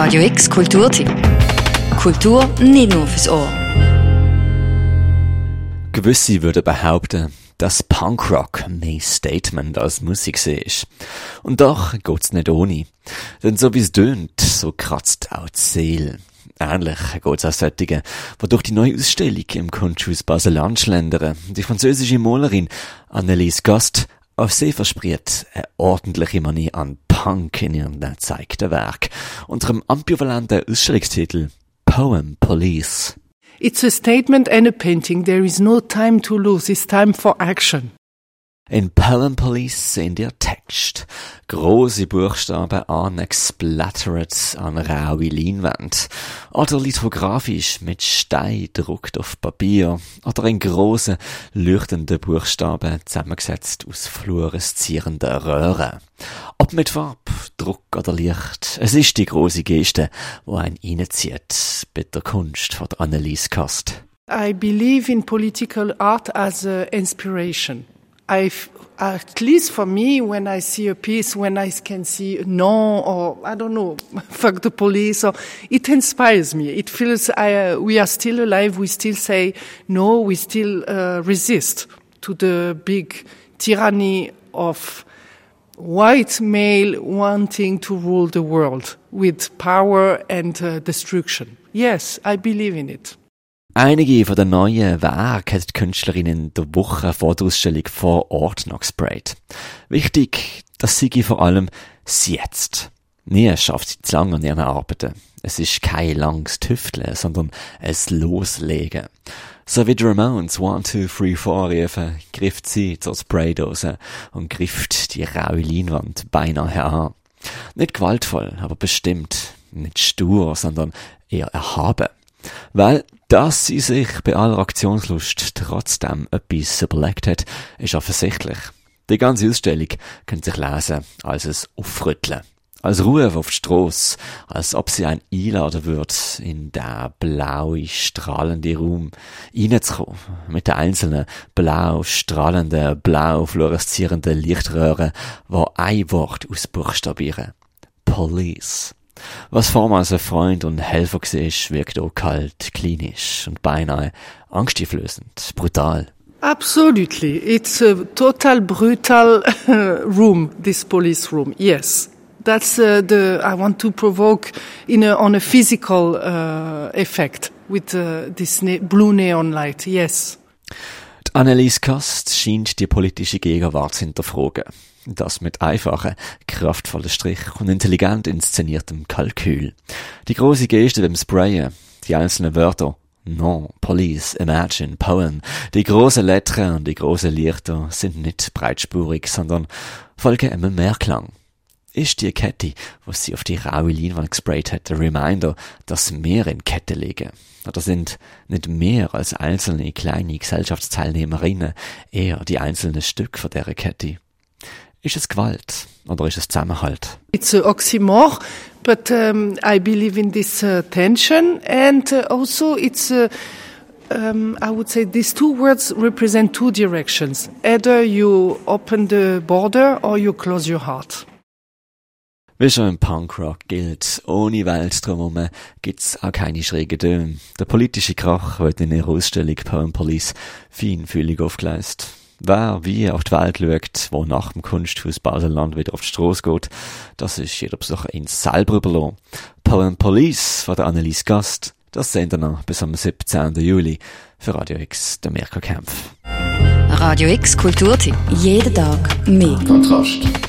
Radio X Kulturtipp. Kultur nicht nur fürs Ohr. Gewisse würden behaupten, dass Punkrock mehr Statement als Musik ist. Und doch geht's nicht ohne. Denn so wie es tönt, so kratzt auch die Seele. Ähnlich geht's auch solchen, die durch die neue Ausstellung im Kunsthaus Basel schlendern. Die französische Malerin Annelies Gast auf sie verspricht eine ordentliche Manie an Punk in ihrem gezeigten Werk unter dem ambivalenten Ausstellungstitel Poem Police. It's a statement and a painting. There is no time to lose. It's time for action. In Police sehen ihr Text. Große Buchstaben angesplättert an raue Leinwand. Oder lithografisch mit Stein druckt auf Papier. Oder in große, leuchtende Buchstaben zusammengesetzt aus fluoreszierenden Röhren. Ob mit Farb, Druck oder Licht. Es ist die große Geste, wo ein reinzieht bei der Kunst von Annelies Kast. I believe in political art as a inspiration. I, at least for me, when I see a piece, when I can see no, or I don't know, fuck the police, or it inspires me. It feels I, uh, we are still alive. We still say no. We still uh, resist to the big tyranny of white male wanting to rule the world with power and uh, destruction. Yes, I believe in it. Einige von den neuen Werken hat die Künstlerin in der Woche vor der Ausstellung vor Ort noch gesprayt. Wichtig, das sei vor allem das Jetzt. Nie schafft sie zu lange an ihren Arbeiten. Es ist kein langes Tüfteln, sondern ein Loslegen. So wie die Ramones One, Two, Three, Four riefen, grifft sie zur Spraydose und grifft die raue Leinwand beinahe an. Nicht gewaltvoll, aber bestimmt. Nicht stur, sondern eher erhaben. Weil, dass sie sich bei aller Aktionslust trotzdem etwas überlegt hat, ist offensichtlich. Die ganze Ausstellung könnte sich lesen als ein Aufrütteln. Als Ruf auf die Strasse, als ob sie ein einladen würde, in den blauen, strahlenden Raum reinzukommen, mit den einzelnen blau strahlenden, blau fluoreszierenden Lichtröhren, die ein Wort ausbuchstabieren. Police. Was vormals ein Freund und Helfer war, wirkt auch kalt, klinisch und beinahe angsteinflößend, brutal. Absolutely. It's a total brutal room, this police room. Yes. That's uh, the, I want to provoke in a, on a physical uh, effect with uh, this ne blue neon light. Yes. Die Annelies Kast scheint die politische Gegenwart zu hinterfragen. Das mit einfachen, kraftvollen Strich und intelligent inszeniertem Kalkül. Die große Geste beim Sprayen, die einzelnen Wörter, Non, Police, Imagine, Poem, die großen Lettern und die großen Lichter sind nicht breitspurig, sondern folgen immer mehr Klang. Ist die Kette, was sie auf die raue Leinwand gesprayt hat, der Reminder, dass mehr in Kette liegen? Oder sind nicht mehr als einzelne kleine Gesellschaftsteilnehmerinnen eher die einzelnen Stück von dieser Kette? Ist es Gewalt oder ist es Zusammenhalt? It's a oxymoron, but um, I believe in this uh, tension and uh, also it's uh, um, I would say these two words represent two directions. Either you open the border or you close your heart. Wie schon im Punkrock gilt, ohne Welt drumherum gibt's auch keine schrägen Töne. Der politische Krach wird in ihrer Ausstellung Poem Police feinfühlig aufgeleistet. Wer wie auf die Welt schaut, wo nach dem Kunsthaus Baselland wieder auf die Strasse geht, das ist jeder Besucher ins selber überlassen. Poem Police von der Annelies Gast, das sehen wir noch bis am 17. Juli für Radio X, der Mirko Kempf. Radio X Kulturtipp. Jeden Tag mehr. Kontrast.